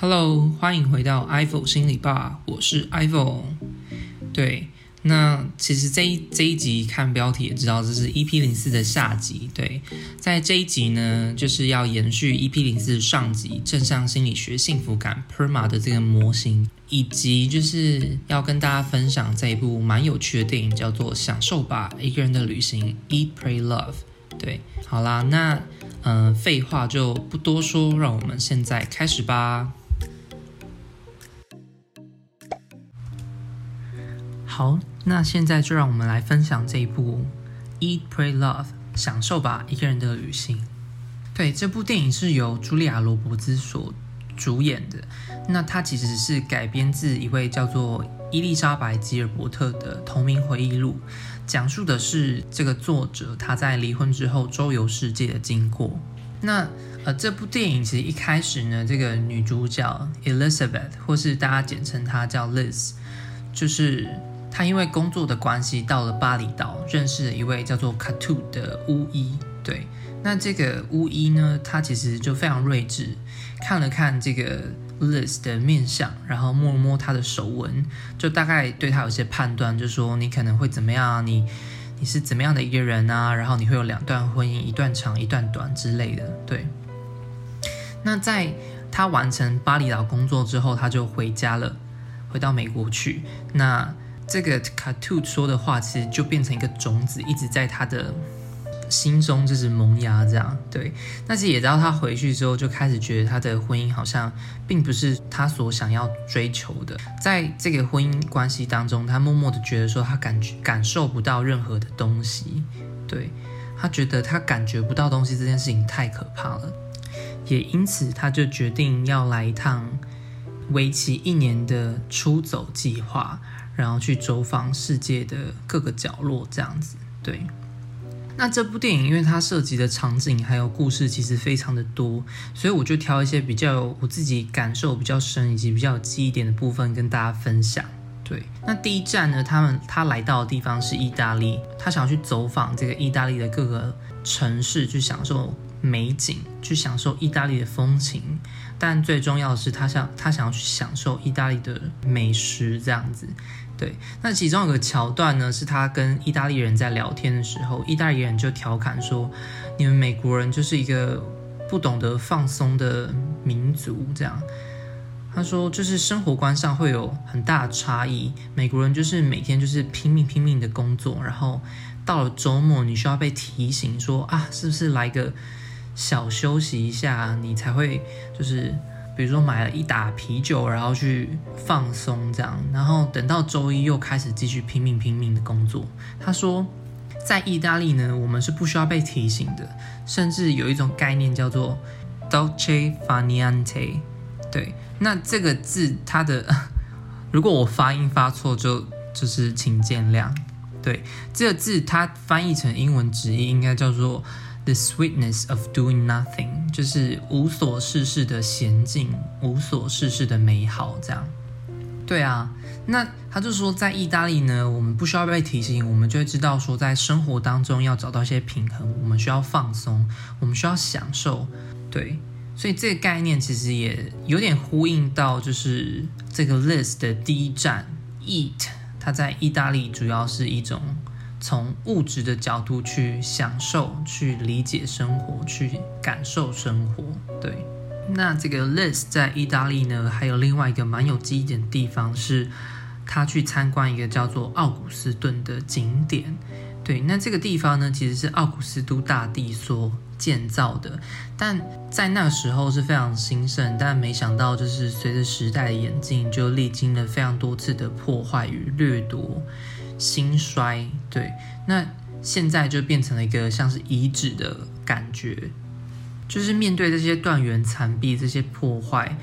Hello，欢迎回到 iPhone 心理吧，我是 iPhone。对，那其实这一这一集看标题也知道，这是 EP 零四的下集。对，在这一集呢，就是要延续 EP 零四上集正向心理学幸福感 PERMA 的这个模型，以及就是要跟大家分享这一部蛮有趣的电影，叫做《享受吧，一个人的旅行》（Eat, Pray, Love）。对，好啦，那嗯、废话就不多说，让我们现在开始吧。好，那现在就让我们来分享这一部《Eat, Pray, Love》，享受吧，一个人的旅行。对，这部电影是由茱莉亚·罗伯兹所主演的。那它其实是改编自一位叫做伊丽莎白·吉尔伯特的同名回忆录，讲述的是这个作者他在离婚之后周游世界的经过。那呃，这部电影其实一开始呢，这个女主角 Elizabeth，或是大家简称她叫 Liz，就是。他因为工作的关系到了巴厘岛，认识了一位叫做卡图的巫医。对，那这个巫医呢，他其实就非常睿智，看了看这个 Liz 的面相，然后摸了摸他的手纹，就大概对他有些判断，就说你可能会怎么样，你你是怎么样的一个人啊？然后你会有两段婚姻，一段长，一段短之类的。对，那在他完成巴厘岛工作之后，他就回家了，回到美国去。那这个卡兔说的话，其实就变成一个种子，一直在他的心中就是萌芽，这样对。但是也知道他回去之后，就开始觉得他的婚姻好像并不是他所想要追求的。在这个婚姻关系当中，他默默的觉得说，他感觉感受不到任何的东西，对，他觉得他感觉不到东西这件事情太可怕了，也因此他就决定要来一趟为期一年的出走计划。然后去走访世界的各个角落，这样子。对，那这部电影因为它涉及的场景还有故事其实非常的多，所以我就挑一些比较我自己感受比较深以及比较有记忆点的部分跟大家分享。对，那第一站呢，他们他来到的地方是意大利，他想要去走访这个意大利的各个城市，去享受美景，去享受意大利的风情。但最重要的是他，想他想要去享受意大利的美食，这样子。对，那其中有个桥段呢，是他跟意大利人在聊天的时候，意大利人就调侃说：“你们美国人就是一个不懂得放松的民族。”这样，他说就是生活观上会有很大的差异。美国人就是每天就是拼命拼命的工作，然后到了周末你需要被提醒说啊，是不是来个小休息一下，你才会就是。比如说买了一打啤酒，然后去放松这样，然后等到周一又开始继续拼命拼命的工作。他说，在意大利呢，我们是不需要被提醒的，甚至有一种概念叫做 dolce far niente。对，那这个字它的，如果我发音发错，就就是请见谅。对，这个字它翻译成英文直译应该叫做。The sweetness of doing nothing，就是无所事事的闲静，无所事事的美好，这样。对啊，那他就说，在意大利呢，我们不需要被提醒，我们就会知道说，在生活当中要找到一些平衡，我们需要放松，我们需要享受。对，所以这个概念其实也有点呼应到，就是这个 list 的第一站，eat，它在意大利主要是一种。从物质的角度去享受、去理解生活、去感受生活。对，那这个 Liz 在意大利呢，还有另外一个蛮有记忆点的地方是，他去参观一个叫做奥古斯顿的景点。对，那这个地方呢，其实是奥古斯都大帝所建造的，但在那时候是非常兴盛，但没想到就是随着时代的演进，就历经了非常多次的破坏与掠夺。兴衰，对，那现在就变成了一个像是遗址的感觉，就是面对这些断垣残壁、这些破坏，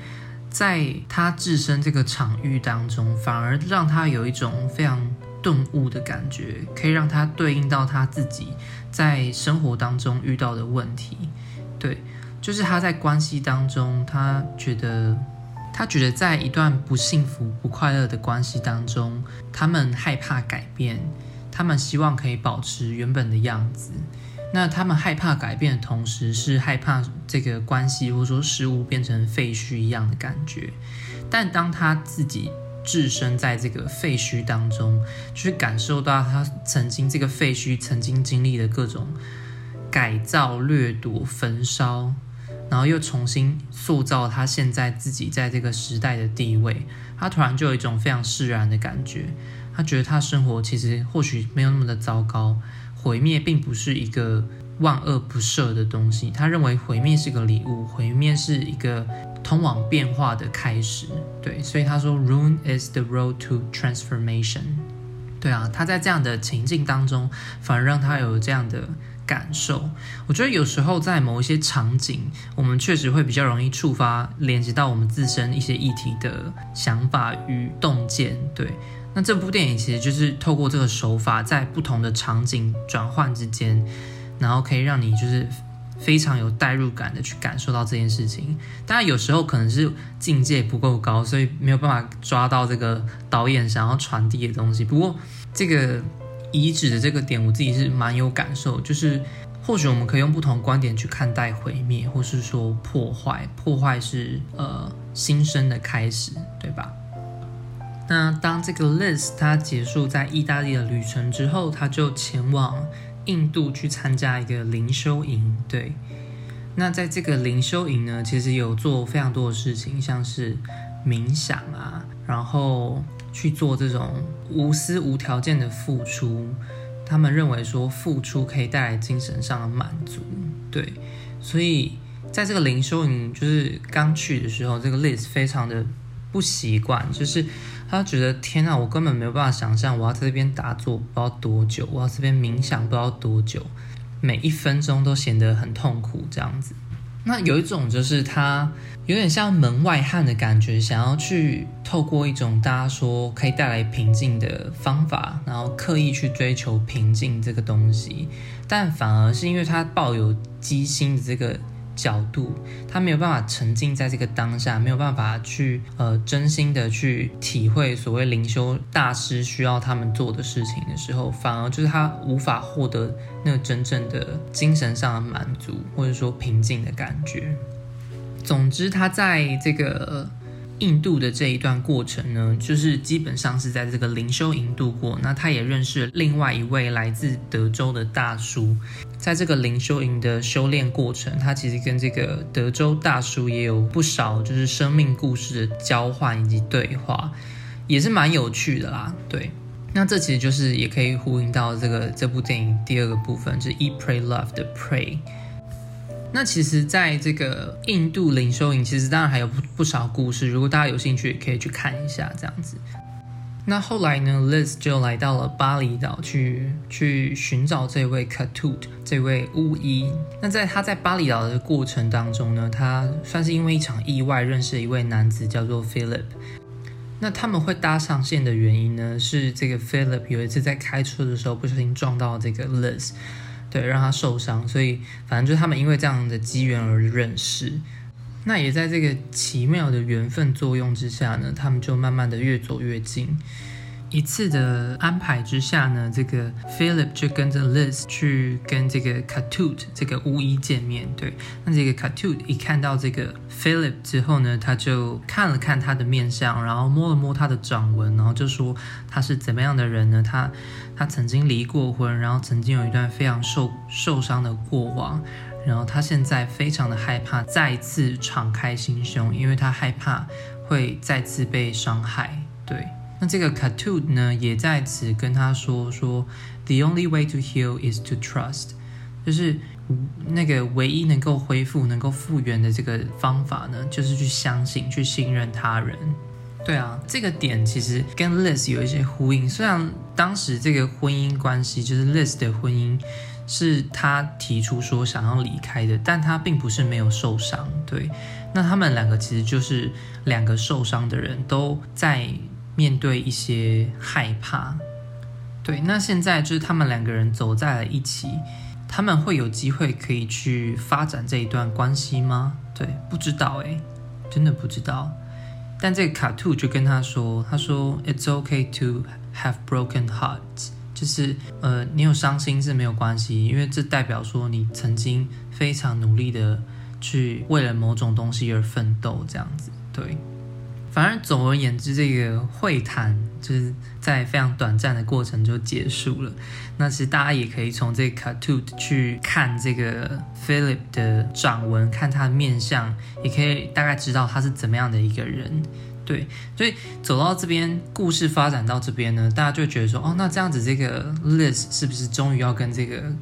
在他置身这个场域当中，反而让他有一种非常顿悟的感觉，可以让他对应到他自己在生活当中遇到的问题，对，就是他在关系当中，他觉得。他觉得，在一段不幸福、不快乐的关系当中，他们害怕改变，他们希望可以保持原本的样子。那他们害怕改变的同时，是害怕这个关系或者说事物变成废墟一样的感觉。但当他自己置身在这个废墟当中，去感受到他曾经这个废墟曾经经历的各种改造、掠夺、焚烧，然后又重新塑造他现在自己在这个时代的地位，他突然就有一种非常释然的感觉。他觉得他生活其实或许没有那么的糟糕。毁灭并不是一个万恶不赦的东西，他认为毁灭是个礼物，毁灭是一个通往变化的开始。对，所以他说，Ruin is the road to transformation。对啊，他在这样的情境当中，反而让他有这样的感受。我觉得有时候在某一些场景，我们确实会比较容易触发、连接到我们自身一些议题的想法与洞见。对。那这部电影其实就是透过这个手法，在不同的场景转换之间，然后可以让你就是非常有代入感的去感受到这件事情。当然，有时候可能是境界不够高，所以没有办法抓到这个导演想要传递的东西。不过，这个遗址的这个点，我自己是蛮有感受，就是或许我们可以用不同观点去看待毁灭，或是说破坏。破坏是呃新生的开始，对吧？那当这个 Liz 他结束在意大利的旅程之后，他就前往印度去参加一个灵修营。对，那在这个灵修营呢，其实有做非常多的事情，像是冥想啊，然后去做这种无私无条件的付出。他们认为说付出可以带来精神上的满足。对，所以在这个灵修营就是刚去的时候，这个 Liz 非常的不习惯，就是。他觉得天啊，我根本没有办法想象，我要在这边打坐不知道多久，我要这边冥想不知道多久，每一分钟都显得很痛苦这样子。那有一种就是他有点像门外汉的感觉，想要去透过一种大家说可以带来平静的方法，然后刻意去追求平静这个东西，但反而是因为他抱有机心的这个。角度，他没有办法沉浸在这个当下，没有办法去呃真心的去体会所谓灵修大师需要他们做的事情的时候，反而就是他无法获得那个真正的精神上的满足，或者说平静的感觉。总之，他在这个。印度的这一段过程呢，就是基本上是在这个灵修营度过。那他也认识了另外一位来自德州的大叔，在这个灵修营的修炼过程，他其实跟这个德州大叔也有不少就是生命故事的交换以及对话，也是蛮有趣的啦。对，那这其实就是也可以呼应到这个这部电影第二个部分，就是 Eat Pray Love 的 Pray。那其实，在这个印度灵修营，其实当然还有不不少故事。如果大家有兴趣，也可以去看一下这样子。那后来呢，Liz 就来到了巴厘岛去去寻找这位 Katut 这位巫医。那在他在巴厘岛的过程当中呢，他算是因为一场意外认识了一位男子，叫做 Philip。那他们会搭上线的原因呢，是这个 Philip 有一次在开车的时候不小心撞到这个 Liz。对，让他受伤，所以反正就是他们因为这样的机缘而认识，那也在这个奇妙的缘分作用之下呢，他们就慢慢的越走越近。一次的安排之下呢，这个 Philip 就跟着 Liz 去跟这个 Khatut 这个巫医见面。对，那这个 Khatut 一看到这个 Philip 之后呢，他就看了看他的面相，然后摸了摸他的掌纹，然后就说他是怎么样的人呢？他他曾经离过婚，然后曾经有一段非常受受伤的过往，然后他现在非常的害怕再次敞开心胸，因为他害怕会再次被伤害。对。那这个 Katud 呢，也在此跟他说说，The only way to heal is to trust，就是那个唯一能够恢复、能够复原的这个方法呢，就是去相信、去信任他人。对啊，这个点其实跟 Liz 有一些呼应。虽然当时这个婚姻关系，就是 Liz 的婚姻，是他提出说想要离开的，但他并不是没有受伤。对，那他们两个其实就是两个受伤的人，都在。面对一些害怕，对，那现在就是他们两个人走在了一起，他们会有机会可以去发展这一段关系吗？对，不知道诶，真的不知道。但这个卡兔就跟他说，他说 It's okay to have broken hearts，就是呃，你有伤心是没有关系，因为这代表说你曾经非常努力的去为了某种东西而奋斗，这样子。对，反正总而言之，这个会谈就是在非常短暂的过程就结束了。那其实大家也可以从这个 Khatut 去看这个 Philip 的掌纹，看他的面相，也可以大概知道他是怎么样的一个人。对，所以走到这边，故事发展到这边呢，大家就觉得说，哦，那这样子，这个 Liz 是不是终于要跟这个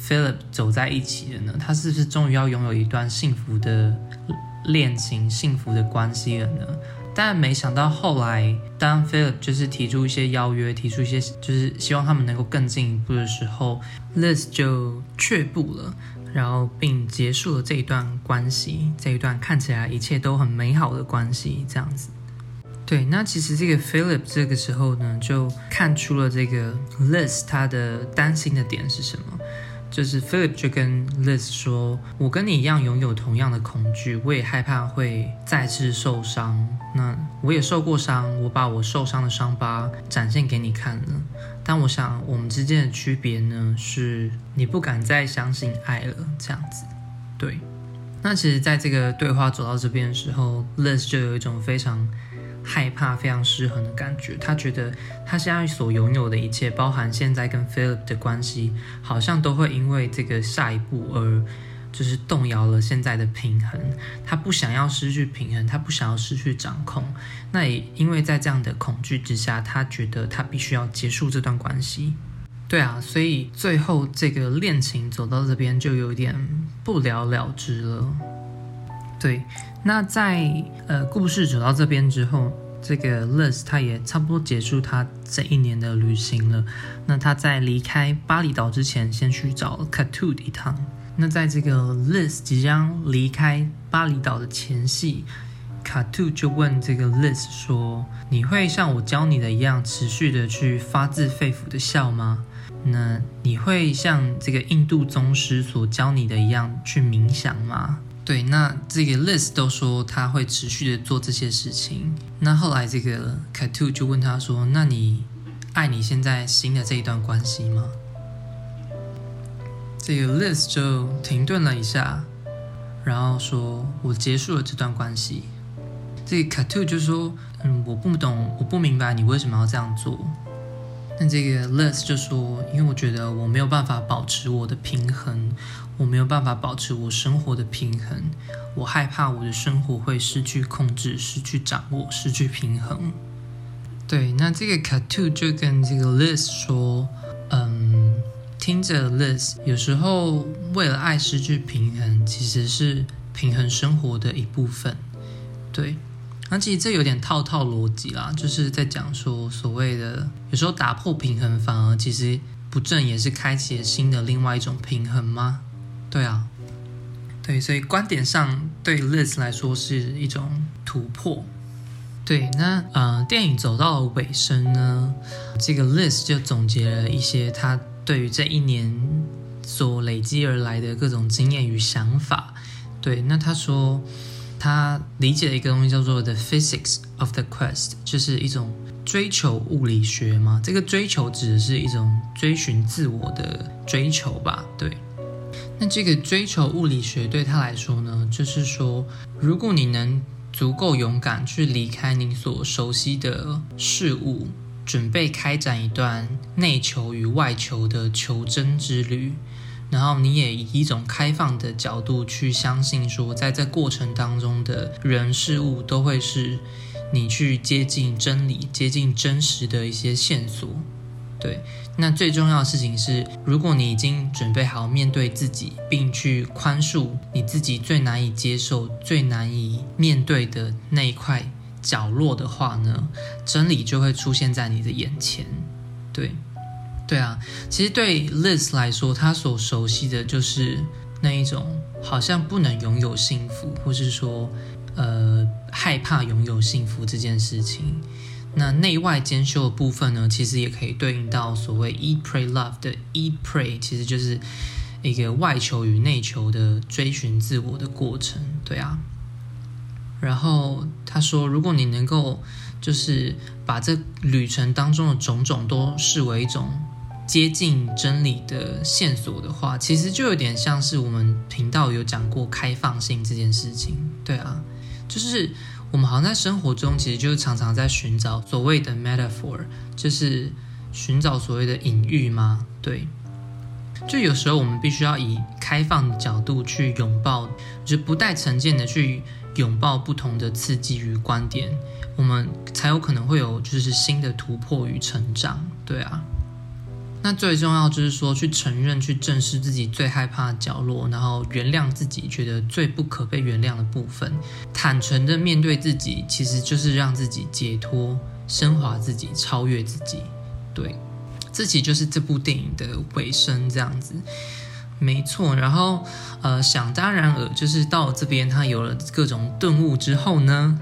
Philip 走在一起了呢？他是不是终于要拥有一段幸福的恋情、幸福的关系了呢？但没想到后来，当 Philip 就是提出一些邀约，提出一些就是希望他们能够更进一步的时候，Liz 就却步了。然后，并结束了这一段关系，这一段看起来一切都很美好的关系，这样子。对，那其实这个 Philip 这个时候呢，就看出了这个 Liz 他的担心的点是什么。就是 Philip 就跟 Liz 说：“我跟你一样拥有同样的恐惧，我也害怕会再次受伤。那我也受过伤，我把我受伤的伤疤展现给你看了。但我想，我们之间的区别呢，是你不敢再相信爱了，这样子。对。那其实，在这个对话走到这边的时候，Liz 就有一种非常……害怕，非常失衡的感觉。他觉得他现在所拥有的一切，包含现在跟 Philip 的关系，好像都会因为这个下一步而就是动摇了现在的平衡。他不想要失去平衡，他不想要失去掌控。那也因为在这样的恐惧之下，他觉得他必须要结束这段关系。对啊，所以最后这个恋情走到这边就有点不了了之了。对，那在呃故事走到这边之后，这个 Liz 他也差不多结束他这一年的旅行了。那他在离开巴厘岛之前，先去找 Katu 一趟。那在这个 Liz 即将离开巴厘岛的前夕，Khatut 就问这个 Liz 说：“你会像我教你的一样，持续的去发自肺腑的笑吗？那你会像这个印度宗师所教你的一样去冥想吗？”对，那这个 Liz 都说他会持续的做这些事情。那后来这个 Kato 就问他说：“那你爱你现在新的这一段关系吗？”这个 Liz 就停顿了一下，然后说：“我结束了这段关系。”这个 Kato 就说：“嗯，我不懂，我不明白你为什么要这样做。”那这个 Liz 就说：“因为我觉得我没有办法保持我的平衡。”我没有办法保持我生活的平衡，我害怕我的生活会失去控制、失去掌握、失去平衡。对，那这个 Khatut 就跟这个 Liz 说，嗯，听着 Liz，有时候为了爱失去平衡，其实是平衡生活的一部分。对，那其实这有点套套逻辑啦，就是在讲说所谓的有时候打破平衡，反而其实不正也是开启了新的另外一种平衡吗？对啊，对，所以观点上对 Liz 来说是一种突破。对，那呃，电影走到了尾声呢，这个 Liz 就总结了一些他对于这一年所累积而来的各种经验与想法。对，那他说他理解了一个东西叫做 The Physics of the Quest，就是一种追求物理学嘛。这个追求指的是一种追寻自我的追求吧？对。那这个追求物理学对他来说呢，就是说，如果你能足够勇敢去离开你所熟悉的事物，准备开展一段内求与外求的求真之旅，然后你也以一种开放的角度去相信说，在这过程当中的人事物都会是你去接近真理、接近真实的一些线索。对，那最重要的事情是，如果你已经准备好面对自己，并去宽恕你自己最难以接受、最难以面对的那一块角落的话呢，真理就会出现在你的眼前。对，对啊，其实对 Liz 来说，他所熟悉的就是那一种好像不能拥有幸福，或是说，呃，害怕拥有幸福这件事情。那内外兼修的部分呢，其实也可以对应到所谓 “e Pray Love 的 “e Pray，其实就是一个外求与内求的追寻自我的过程，对啊。然后他说，如果你能够就是把这旅程当中的种种都视为一种接近真理的线索的话，其实就有点像是我们频道有讲过开放性这件事情。对啊，就是我们好像在生活中，其实就常常在寻找所谓的 metaphor，就是寻找所谓的隐喻吗？对，就有时候我们必须要以开放的角度去拥抱，就是不带成见的去拥抱不同的刺激与观点，我们才有可能会有就是新的突破与成长。对啊。那最重要就是说，去承认、去正视自己最害怕的角落，然后原谅自己觉得最不可被原谅的部分，坦诚的面对自己，其实就是让自己解脱、升华自己、超越自己。对，这其实就是这部电影的尾声，这样子，没错。然后，呃，想当然尔，就是到这边，他有了各种顿悟之后呢。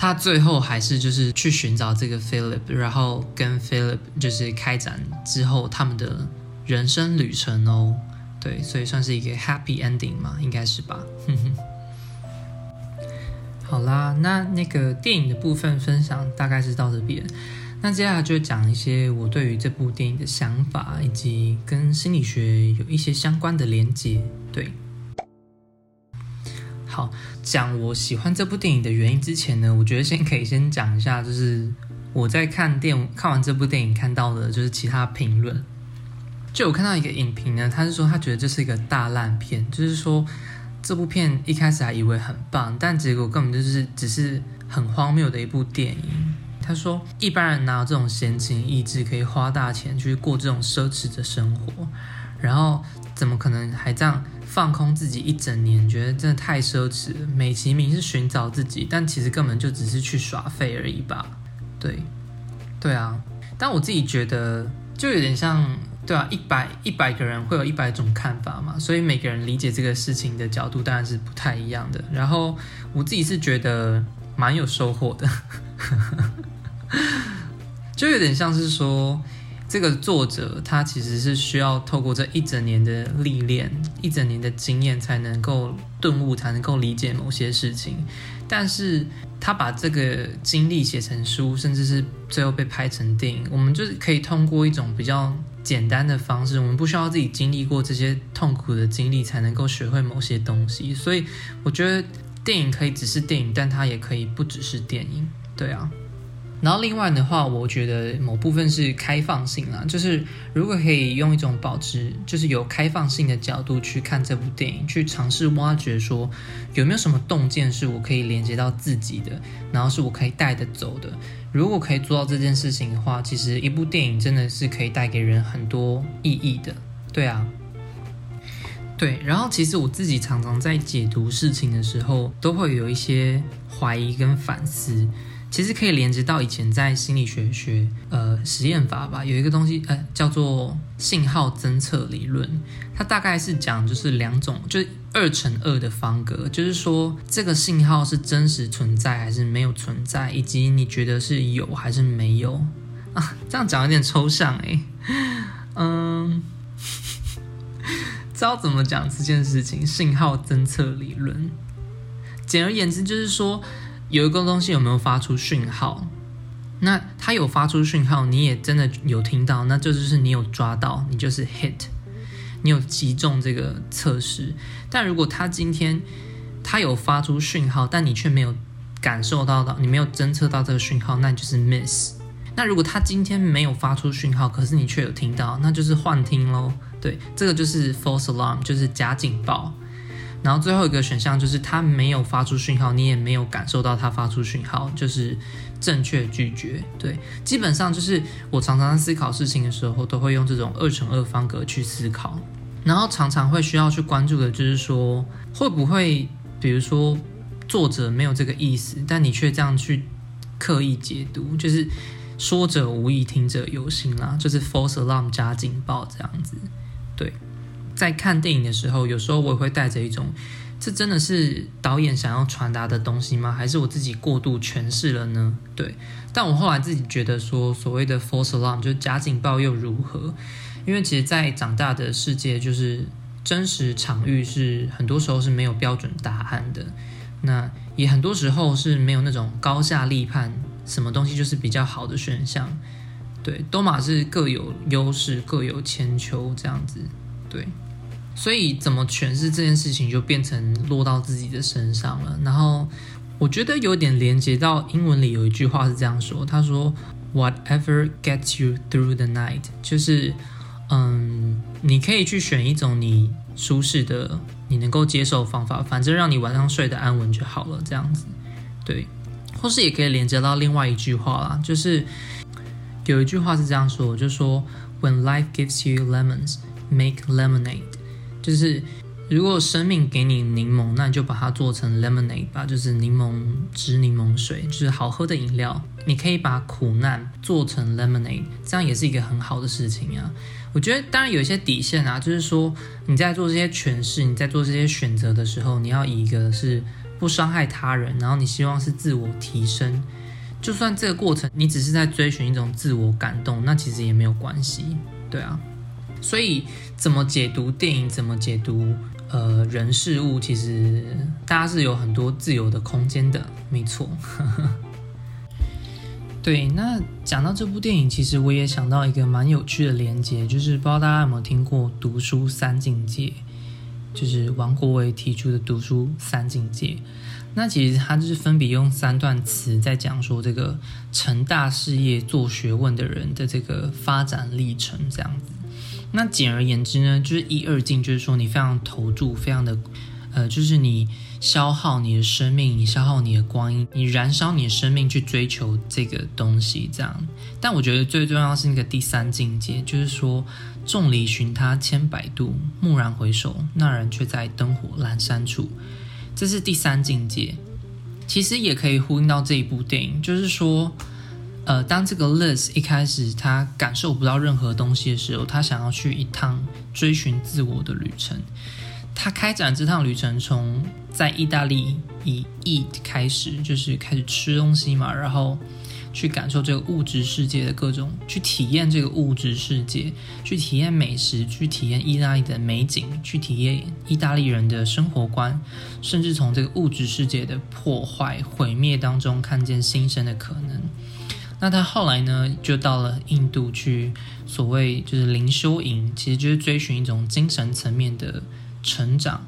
他最后还是就是去寻找这个 Philip，然后跟 Philip 就是开展之后他们的人生旅程哦。对，所以算是一个 happy ending 嘛，应该是吧？好啦，那那个电影的部分分享大概是到这边，那接下来就讲一些我对于这部电影的想法，以及跟心理学有一些相关的连接。对。好，讲我喜欢这部电影的原因之前呢，我觉得先可以先讲一下，就是我在看电看完这部电影看到的，就是其他评论。就我看到一个影评呢，他是说他觉得这是一个大烂片，就是说这部片一开始还以为很棒，但结果根本就是只是很荒谬的一部电影。他说一般人哪有这种闲情逸致可以花大钱去过这种奢侈的生活，然后怎么可能还这样？放空自己一整年，觉得真的太奢侈了。美其名是寻找自己，但其实根本就只是去耍废而已吧？对，对啊。但我自己觉得，就有点像，对啊，一百一百个人会有一百种看法嘛，所以每个人理解这个事情的角度当然是不太一样的。然后我自己是觉得蛮有收获的，就有点像是说。这个作者他其实是需要透过这一整年的历练、一整年的经验，才能够顿悟，才能够理解某些事情。但是他把这个经历写成书，甚至是最后被拍成电影，我们就是可以通过一种比较简单的方式，我们不需要自己经历过这些痛苦的经历，才能够学会某些东西。所以我觉得电影可以只是电影，但它也可以不只是电影。对啊。然后另外的话，我觉得某部分是开放性啦，就是如果可以用一种保持，就是有开放性的角度去看这部电影，去尝试挖掘说有没有什么洞见是我可以连接到自己的，然后是我可以带得走的。如果可以做到这件事情的话，其实一部电影真的是可以带给人很多意义的。对啊，对。然后其实我自己常常在解读事情的时候，都会有一些怀疑跟反思。其实可以连接到以前在心理学学呃实验法吧，有一个东西呃叫做信号侦测理论，它大概是讲就是两种，就是二乘二的方格，就是说这个信号是真实存在还是没有存在，以及你觉得是有还是没有啊？这样讲有点抽象诶。嗯，知道怎么讲这件事情？信号侦测理论，简而言之就是说。有一个东西有没有发出讯号？那它有发出讯号，你也真的有听到，那这就是你有抓到，你就是 hit，你有击中这个测试。但如果它今天它有发出讯号，但你却没有感受到到，你没有侦测到这个讯号，那你就是 miss。那如果它今天没有发出讯号，可是你却有听到，那就是幻听喽。对，这个就是 false alarm，就是假警报。然后最后一个选项就是他没有发出讯号，你也没有感受到他发出讯号，就是正确拒绝。对，基本上就是我常常在思考事情的时候，都会用这种二乘二方格去思考。然后常常会需要去关注的就是说，会不会比如说作者没有这个意思，但你却这样去刻意解读，就是说者无意，听者有心啦，就是 false alarm 加警报这样子，在看电影的时候，有时候我也会带着一种，这真的是导演想要传达的东西吗？还是我自己过度诠释了呢？对，但我后来自己觉得说，所谓的 false alarm 就是假警报又如何？因为其实，在长大的世界，就是真实场域是很多时候是没有标准答案的，那也很多时候是没有那种高下立判，什么东西就是比较好的选项。对，都马是各有优势，各有千秋这样子。对，所以怎么诠释这件事情，就变成落到自己的身上了。然后我觉得有点连接到英文里有一句话是这样说，他说：“Whatever gets you through the night”，就是嗯，你可以去选一种你舒适的、你能够接受方法，反正让你晚上睡得安稳就好了。这样子，对，或是也可以连接到另外一句话啦，就是。有一句话是这样说，就说 When life gives you lemons, make lemonade。就是如果生命给你柠檬，那你就把它做成 lemonade 吧，就是柠檬汁、柠檬水，就是好喝的饮料。你可以把苦难做成 lemonade，这样也是一个很好的事情啊。我觉得当然有一些底线啊，就是说你在做这些诠释、你在做这些选择的时候，你要以一个是不伤害他人，然后你希望是自我提升。就算这个过程你只是在追寻一种自我感动，那其实也没有关系，对啊。所以怎么解读电影，怎么解读呃人事物，其实大家是有很多自由的空间的，没错。对，那讲到这部电影，其实我也想到一个蛮有趣的连接，就是不知道大家有没有听过读书三境界，就是王国维提出的读书三境界。那其实他就是分别用三段词在讲说这个成大事业做学问的人的这个发展历程这样子。那简而言之呢，就是一二境，就是说你非常投注，非常的呃，就是你消耗你的生命，你消耗你的光阴，你燃烧你的生命去追求这个东西这样。但我觉得最重要是那个第三境界，就是说众里寻他千百度，蓦然回首，那人却在灯火阑珊处。这是第三境界，其实也可以呼应到这一部电影，就是说，呃，当这个 Liz 一开始他感受不到任何东西的时候，他想要去一趟追寻自我的旅程。他开展这趟旅程，从在意大利以 eat 开始，就是开始吃东西嘛，然后。去感受这个物质世界的各种，去体验这个物质世界，去体验美食，去体验意大利的美景，去体验意大利人的生活观，甚至从这个物质世界的破坏毁灭当中看见新生的可能。那他后来呢，就到了印度去，所谓就是灵修营，其实就是追寻一种精神层面的成长。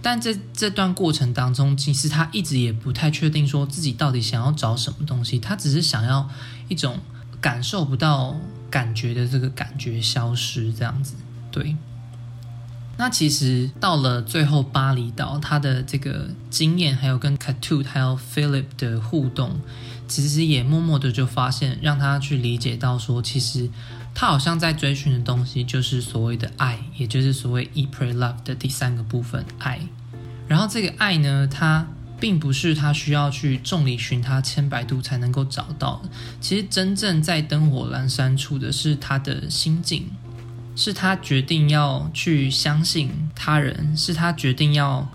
但这这段过程当中，其实他一直也不太确定说自己到底想要找什么东西，他只是想要一种感受不到感觉的这个感觉消失这样子。对，那其实到了最后巴厘岛，他的这个经验还有跟 Ketut 还有 Philip 的互动，其实也默默的就发现，让他去理解到说，其实他好像在追寻的东西就是所谓的爱，也就是所谓 e p r a y Love 的第三个部分爱。然后这个爱呢，它并不是他需要去众里寻他千百度才能够找到的。其实真正在灯火阑珊处的是他的心境，是他决定要去相信他人，是他决定要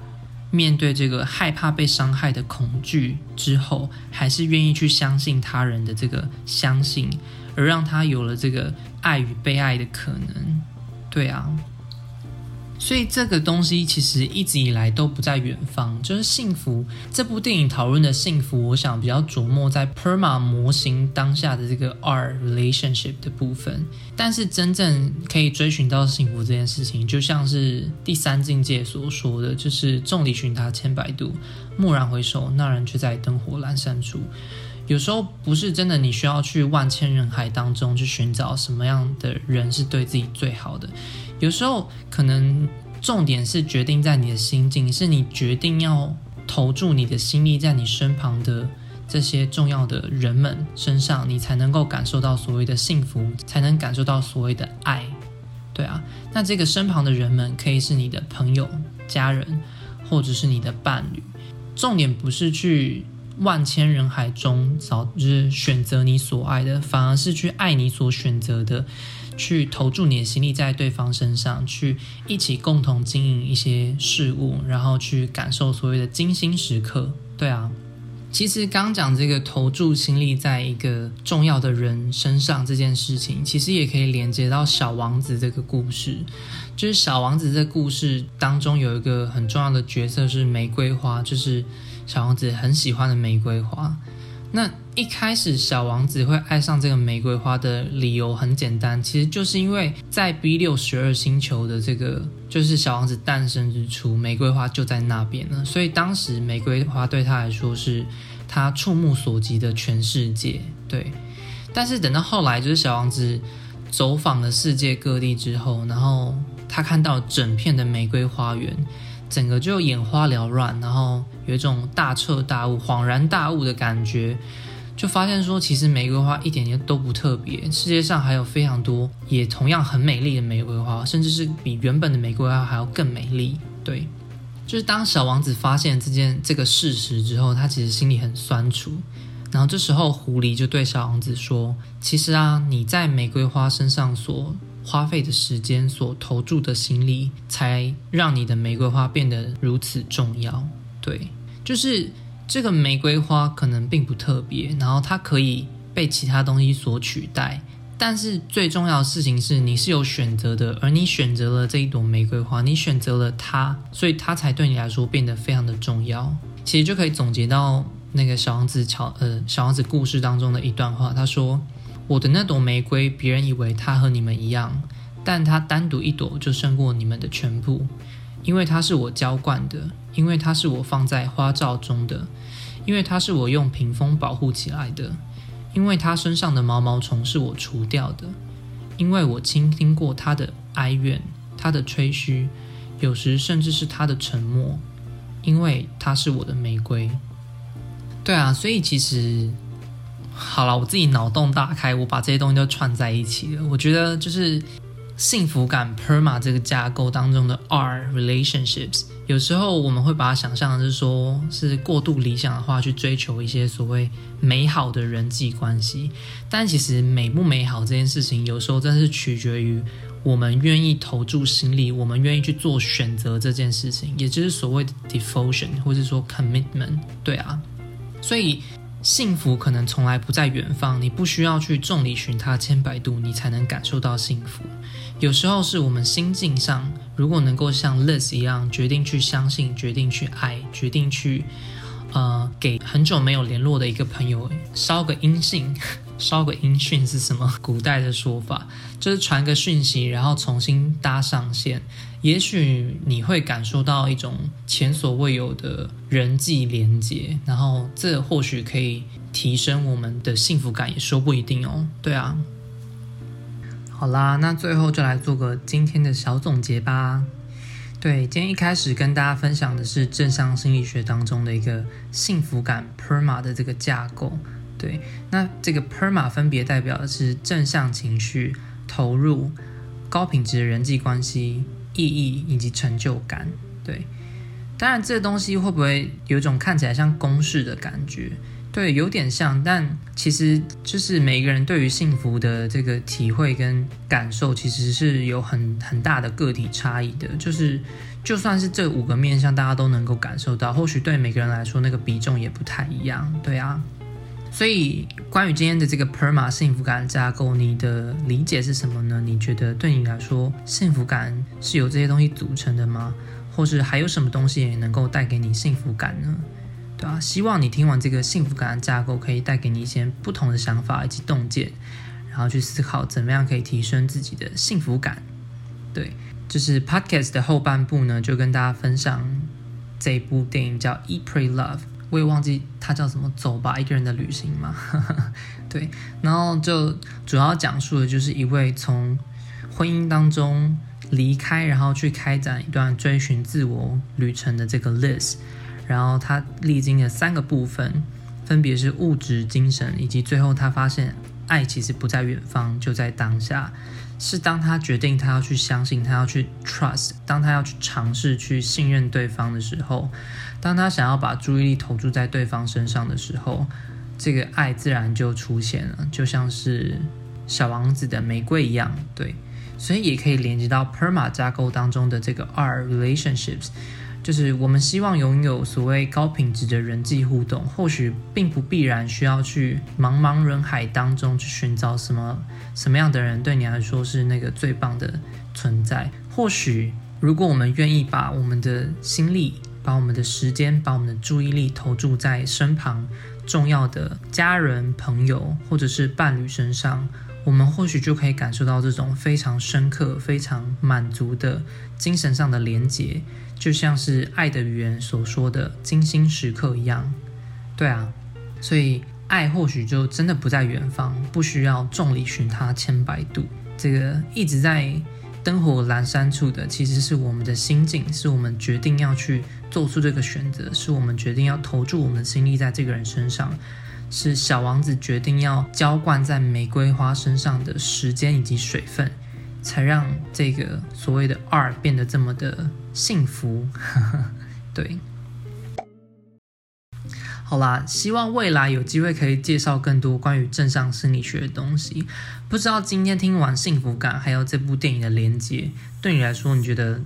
面对这个害怕被伤害的恐惧之后，还是愿意去相信他人的这个相信，而让他有了这个爱与被爱的可能。对啊。所以这个东西其实一直以来都不在远方，就是幸福。这部电影讨论的幸福，我想比较琢磨在 PERMA 模型当下的这个 R relationship 的部分。但是真正可以追寻到幸福这件事情，就像是第三境界所说的，就是众里寻他千百度，蓦然回首，那人却在灯火阑珊处。有时候不是真的，你需要去万千人海当中去寻找什么样的人是对自己最好的。有时候可能重点是决定在你的心境，是你决定要投注你的心力在你身旁的这些重要的人们身上，你才能够感受到所谓的幸福，才能感受到所谓的爱。对啊，那这个身旁的人们可以是你的朋友、家人，或者是你的伴侣。重点不是去万千人海中找，就是选择你所爱的，反而是去爱你所选择的。去投注你的心力在对方身上，去一起共同经营一些事物，然后去感受所谓的精心时刻。对啊，其实刚讲这个投注心力在一个重要的人身上这件事情，其实也可以连接到小王子这个故事。就是小王子这故事当中有一个很重要的角色是玫瑰花，就是小王子很喜欢的玫瑰花。那一开始小王子会爱上这个玫瑰花的理由很简单，其实就是因为在 B 六十二星球的这个就是小王子诞生之初，玫瑰花就在那边了，所以当时玫瑰花对他来说是他触目所及的全世界。对，但是等到后来，就是小王子走访了世界各地之后，然后他看到整片的玫瑰花园。整个就眼花缭乱，然后有一种大彻大悟、恍然大悟的感觉，就发现说，其实玫瑰花一点都不特别，世界上还有非常多也同样很美丽的玫瑰花，甚至是比原本的玫瑰花还要更美丽。对，就是当小王子发现这件这个事实之后，他其实心里很酸楚。然后这时候，狐狸就对小王子说：“其实啊，你在玫瑰花身上所……”花费的时间所投注的心力，才让你的玫瑰花变得如此重要。对，就是这个玫瑰花可能并不特别，然后它可以被其他东西所取代。但是最重要的事情是，你是有选择的，而你选择了这一朵玫瑰花，你选择了它，所以它才对你来说变得非常的重要。其实就可以总结到那个小王子巧呃小王子故事当中的一段话，他说。我的那朵玫瑰，别人以为它和你们一样，但它单独一朵就胜过你们的全部，因为它是我浇灌的，因为它是我放在花罩中的，因为它是我用屏风保护起来的，因为它身上的毛毛虫是我除掉的，因为我倾听过它的哀怨，它的吹嘘，有时甚至是它的沉默，因为它是我的玫瑰。对啊，所以其实。好了，我自己脑洞大开，我把这些东西都串在一起了。我觉得就是幸福感 PERMA 这个架构当中的 R relationships，有时候我们会把它想象的是说，是过度理想的话去追求一些所谓美好的人际关系，但其实美不美好这件事情，有时候真是取决于我们愿意投注心力，我们愿意去做选择这件事情，也就是所谓的 devotion 或者说 commitment。对啊，所以。幸福可能从来不在远方，你不需要去众里寻他千百度，你才能感受到幸福。有时候是我们心境上，如果能够像 Liz 一样，决定去相信，决定去爱，决定去，呃，给很久没有联络的一个朋友捎个音信。捎个音讯是什么？古代的说法就是传个讯息，然后重新搭上线。也许你会感受到一种前所未有的人际连接，然后这或许可以提升我们的幸福感，也说不一定哦。对啊，好啦，那最后就来做个今天的小总结吧。对，今天一开始跟大家分享的是正向心理学当中的一个幸福感 PERMA 的这个架构。对，那这个 PERMA 分别代表的是正向情绪、投入、高品质的人际关系、意义以及成就感。对，当然这东西会不会有一种看起来像公式的感觉？对，有点像，但其实就是每个人对于幸福的这个体会跟感受，其实是有很很大的个体差异的。就是就算是这五个面向大家都能够感受到，或许对每个人来说那个比重也不太一样。对啊。所以，关于今天的这个 PERMA 幸福感架构，你的理解是什么呢？你觉得对你来说，幸福感是由这些东西组成的吗？或是还有什么东西也能够带给你幸福感呢？对啊，希望你听完这个幸福感的架构，可以带给你一些不同的想法以及洞见，然后去思考怎么样可以提升自己的幸福感。对，就是 Podcast 的后半部呢，就跟大家分享这部电影叫《E Pray Love》。我也忘记它叫什么，走吧，一个人的旅行嘛，对，然后就主要讲述的就是一位从婚姻当中离开，然后去开展一段追寻自我旅程的这个 Liz，然后他历经了三个部分，分别是物质、精神，以及最后他发现爱其实不在远方，就在当下。是当他决定他要去相信，他要去 trust，当他要去尝试去信任对方的时候，当他想要把注意力投注在对方身上的时候，这个爱自然就出现了，就像是小王子的玫瑰一样，对，所以也可以连接到 PERMA 架构当中的这个 R relationships。就是我们希望拥有所谓高品质的人际互动，或许并不必然需要去茫茫人海当中去寻找什么什么样的人对你来说是那个最棒的存在。或许如果我们愿意把我们的心力、把我们的时间、把我们的注意力投注在身旁重要的家人、朋友或者是伴侣身上，我们或许就可以感受到这种非常深刻、非常满足的精神上的连结，就像是《爱的语言》所说的“精心时刻”一样。对啊，所以爱或许就真的不在远方，不需要众里寻他千百度。这个一直在灯火阑珊处的，其实是我们的心境，是我们决定要去做出这个选择，是我们决定要投注我们的心力在这个人身上。是小王子决定要浇灌在玫瑰花身上的时间以及水分，才让这个所谓的二变得这么的幸福。对，好啦，希望未来有机会可以介绍更多关于正向心理学的东西。不知道今天听完幸福感还有这部电影的连接，对你来说你觉得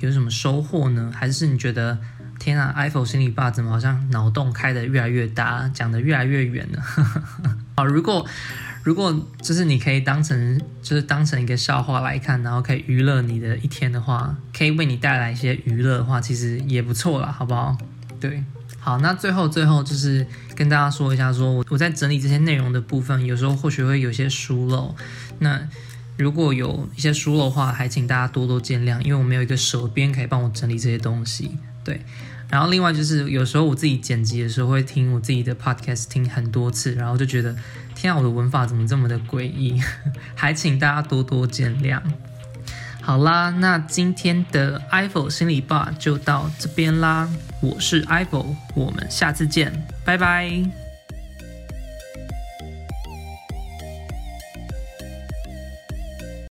有什么收获呢？还是你觉得？天啊，iPhone 心理吧怎么好像脑洞开得越来越大，讲得越来越远了？好，如果如果就是你可以当成就是当成一个笑话来看，然后可以娱乐你的一天的话，可以为你带来一些娱乐的话，其实也不错啦，好不好？对，好，那最后最后就是跟大家说一下说，我我在整理这些内容的部分，有时候或许会有些疏漏，那如果有一些疏漏的话，还请大家多多见谅，因为我没有一个手编可以帮我整理这些东西，对。然后另外就是有时候我自己剪辑的时候会听我自己的 podcast 听很多次，然后就觉得天啊，我的文法怎么这么的诡异？还请大家多多见谅。好啦，那今天的 iPhone 心理吧就到这边啦。我是艾佛我们下次见，拜拜。